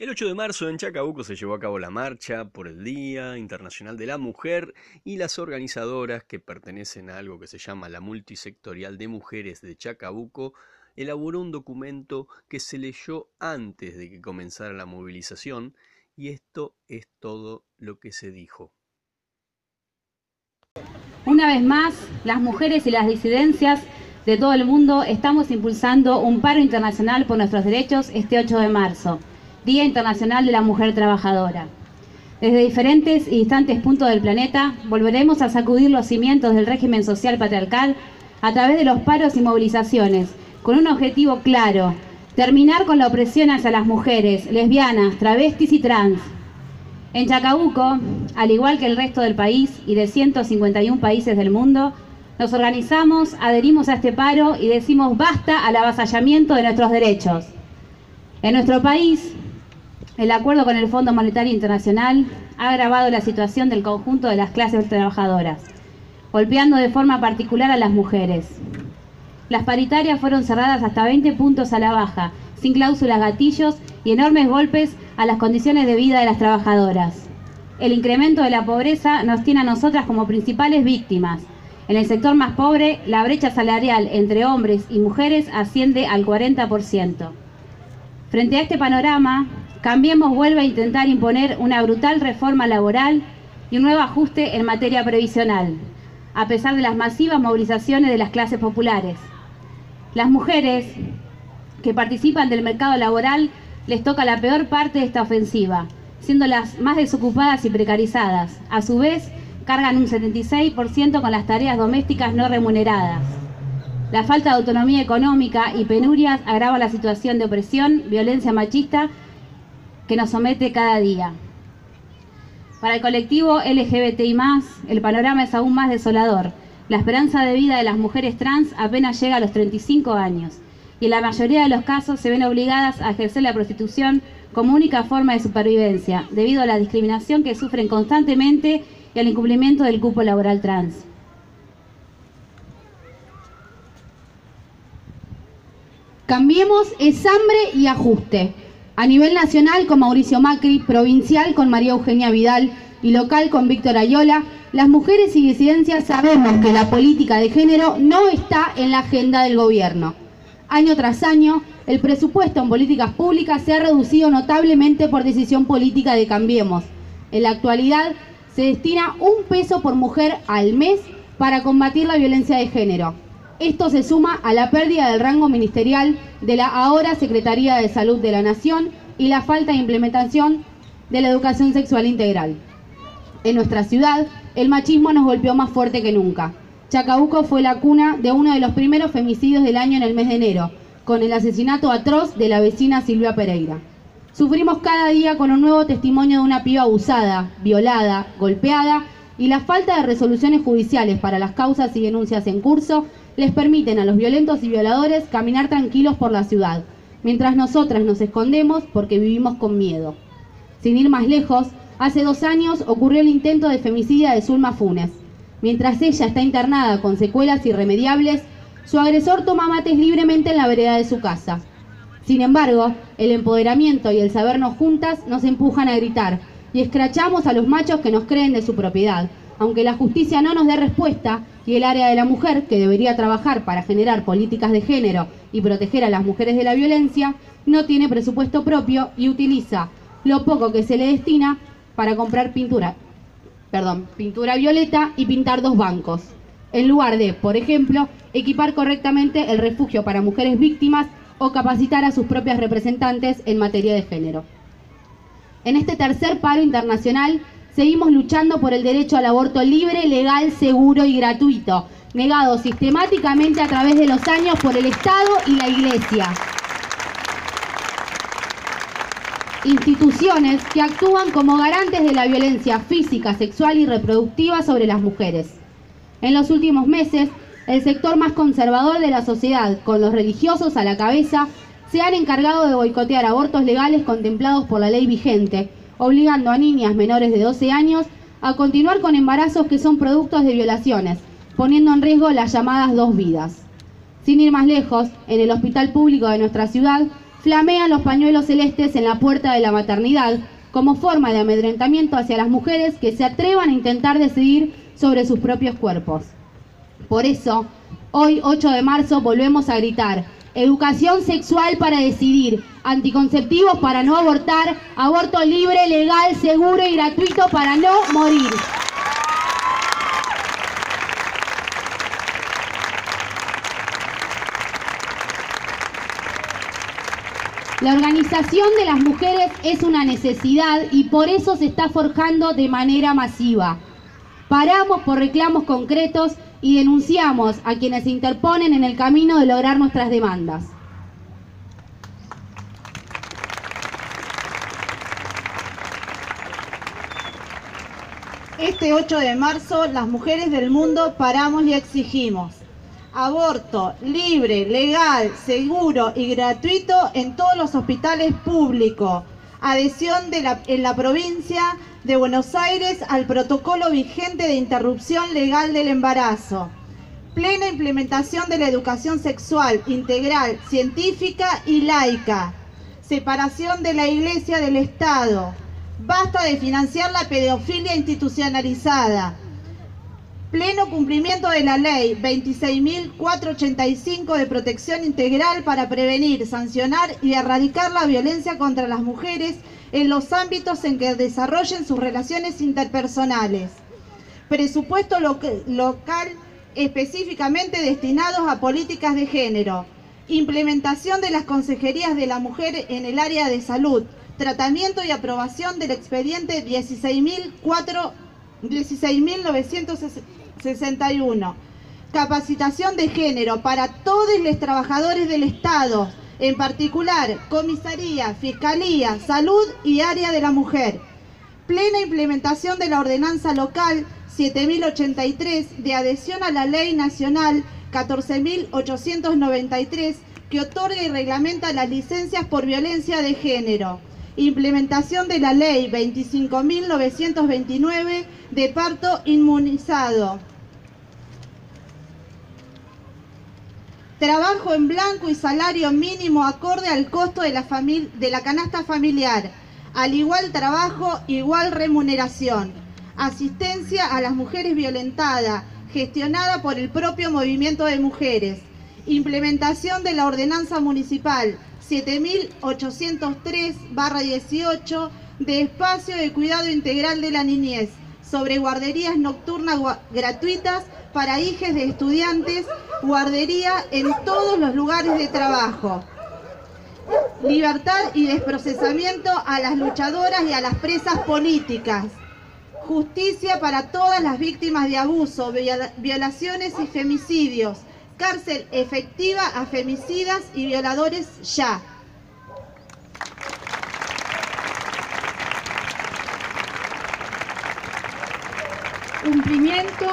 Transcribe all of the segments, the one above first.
El 8 de marzo en Chacabuco se llevó a cabo la marcha por el Día Internacional de la Mujer y las organizadoras que pertenecen a algo que se llama la Multisectorial de Mujeres de Chacabuco elaboró un documento que se leyó antes de que comenzara la movilización y esto es todo lo que se dijo. Una vez más, las mujeres y las disidencias de todo el mundo estamos impulsando un paro internacional por nuestros derechos este 8 de marzo. Día Internacional de la Mujer Trabajadora. Desde diferentes y distantes puntos del planeta, volveremos a sacudir los cimientos del régimen social patriarcal a través de los paros y movilizaciones, con un objetivo claro, terminar con la opresión hacia las mujeres, lesbianas, travestis y trans. En Chacabuco, al igual que el resto del país y de 151 países del mundo, nos organizamos, adherimos a este paro y decimos basta al avasallamiento de nuestros derechos. En nuestro país, el acuerdo con el Fondo Monetario Internacional ha agravado la situación del conjunto de las clases trabajadoras, golpeando de forma particular a las mujeres. Las paritarias fueron cerradas hasta 20 puntos a la baja, sin cláusulas gatillos y enormes golpes a las condiciones de vida de las trabajadoras. El incremento de la pobreza nos tiene a nosotras como principales víctimas. En el sector más pobre, la brecha salarial entre hombres y mujeres asciende al 40%. Frente a este panorama, Cambiemos vuelve a intentar imponer una brutal reforma laboral y un nuevo ajuste en materia previsional, a pesar de las masivas movilizaciones de las clases populares. Las mujeres que participan del mercado laboral les toca la peor parte de esta ofensiva, siendo las más desocupadas y precarizadas. A su vez, cargan un 76% con las tareas domésticas no remuneradas. La falta de autonomía económica y penurias agrava la situación de opresión, violencia machista que nos somete cada día. Para el colectivo LGBTI, el panorama es aún más desolador. La esperanza de vida de las mujeres trans apenas llega a los 35 años y en la mayoría de los casos se ven obligadas a ejercer la prostitución como única forma de supervivencia, debido a la discriminación que sufren constantemente y al incumplimiento del cupo laboral trans. Cambiemos es hambre y ajuste. A nivel nacional con Mauricio Macri, provincial con María Eugenia Vidal y local con Víctor Ayola, las mujeres y disidencias sabemos que la política de género no está en la agenda del gobierno. Año tras año, el presupuesto en políticas públicas se ha reducido notablemente por decisión política de Cambiemos. En la actualidad, se destina un peso por mujer al mes para combatir la violencia de género. Esto se suma a la pérdida del rango ministerial de la ahora Secretaría de Salud de la Nación y la falta de implementación de la educación sexual integral. En nuestra ciudad, el machismo nos golpeó más fuerte que nunca. Chacabuco fue la cuna de uno de los primeros femicidios del año en el mes de enero, con el asesinato atroz de la vecina Silvia Pereira. Sufrimos cada día con un nuevo testimonio de una piba abusada, violada, golpeada y la falta de resoluciones judiciales para las causas y denuncias en curso les permiten a los violentos y violadores caminar tranquilos por la ciudad, mientras nosotras nos escondemos porque vivimos con miedo. Sin ir más lejos, hace dos años ocurrió el intento de femicidio de Zulma Funes. Mientras ella está internada con secuelas irremediables, su agresor toma mates libremente en la vereda de su casa. Sin embargo, el empoderamiento y el sabernos juntas nos empujan a gritar y escrachamos a los machos que nos creen de su propiedad, aunque la justicia no nos dé respuesta y el área de la mujer, que debería trabajar para generar políticas de género y proteger a las mujeres de la violencia, no tiene presupuesto propio y utiliza lo poco que se le destina para comprar pintura, perdón, pintura violeta y pintar dos bancos, en lugar de, por ejemplo, equipar correctamente el refugio para mujeres víctimas o capacitar a sus propias representantes en materia de género. En este tercer paro internacional seguimos luchando por el derecho al aborto libre, legal, seguro y gratuito, negado sistemáticamente a través de los años por el Estado y la Iglesia. Instituciones que actúan como garantes de la violencia física, sexual y reproductiva sobre las mujeres. En los últimos meses, el sector más conservador de la sociedad, con los religiosos a la cabeza, se han encargado de boicotear abortos legales contemplados por la ley vigente, obligando a niñas menores de 12 años a continuar con embarazos que son productos de violaciones, poniendo en riesgo las llamadas dos vidas. Sin ir más lejos, en el hospital público de nuestra ciudad flamean los pañuelos celestes en la puerta de la maternidad como forma de amedrentamiento hacia las mujeres que se atrevan a intentar decidir sobre sus propios cuerpos. Por eso, hoy 8 de marzo volvemos a gritar, educación sexual para decidir, anticonceptivos para no abortar, aborto libre, legal, seguro y gratuito para no morir. La organización de las mujeres es una necesidad y por eso se está forjando de manera masiva. Paramos por reclamos concretos y denunciamos a quienes se interponen en el camino de lograr nuestras demandas. Este 8 de marzo, las mujeres del mundo paramos y exigimos aborto libre, legal, seguro y gratuito en todos los hospitales públicos. Adhesión de la, en la provincia de Buenos Aires al protocolo vigente de interrupción legal del embarazo. Plena implementación de la educación sexual integral, científica y laica. Separación de la Iglesia del Estado. Basta de financiar la pedofilia institucionalizada pleno cumplimiento de la ley 26.485 de protección integral para prevenir, sancionar y erradicar la violencia contra las mujeres en los ámbitos en que desarrollen sus relaciones interpersonales. Presupuesto local específicamente destinados a políticas de género. Implementación de las consejerías de la mujer en el área de salud. Tratamiento y aprobación del expediente 16.960 61. Capacitación de género para todos los trabajadores del Estado, en particular comisaría, fiscalía, salud y área de la mujer. Plena implementación de la ordenanza local 7083 de adhesión a la ley nacional 14893 que otorga y reglamenta las licencias por violencia de género implementación de la ley 25.929 de parto inmunizado. Trabajo en blanco y salario mínimo acorde al costo de la, de la canasta familiar. Al igual trabajo, igual remuneración. Asistencia a las mujeres violentadas, gestionada por el propio movimiento de mujeres. Implementación de la ordenanza municipal 7803-18 de espacio de cuidado integral de la niñez sobre guarderías nocturnas gratuitas para hijas de estudiantes, guardería en todos los lugares de trabajo. Libertad y desprocesamiento a las luchadoras y a las presas políticas. Justicia para todas las víctimas de abuso, violaciones y femicidios Cárcel efectiva a femicidas y violadores ya. Cumplimiento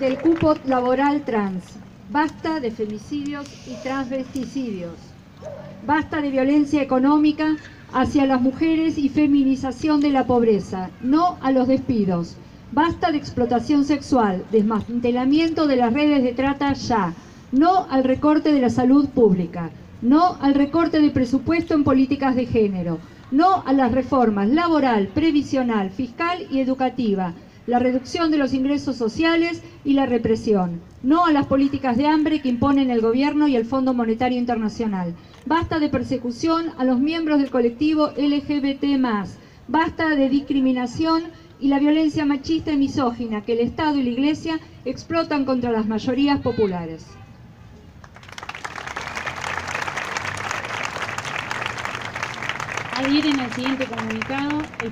del cupo laboral trans. Basta de femicidios y transvesticidios. Basta de violencia económica hacia las mujeres y feminización de la pobreza. No a los despidos. Basta de explotación sexual, desmantelamiento de las redes de trata ya, no al recorte de la salud pública, no al recorte de presupuesto en políticas de género, no a las reformas laboral, previsional, fiscal y educativa, la reducción de los ingresos sociales y la represión, no a las políticas de hambre que imponen el gobierno y el Fondo Monetario Internacional. Basta de persecución a los miembros del colectivo LGBT+, basta de discriminación y la violencia machista y misógina que el Estado y la Iglesia explotan contra las mayorías populares. El siguiente comunicado, el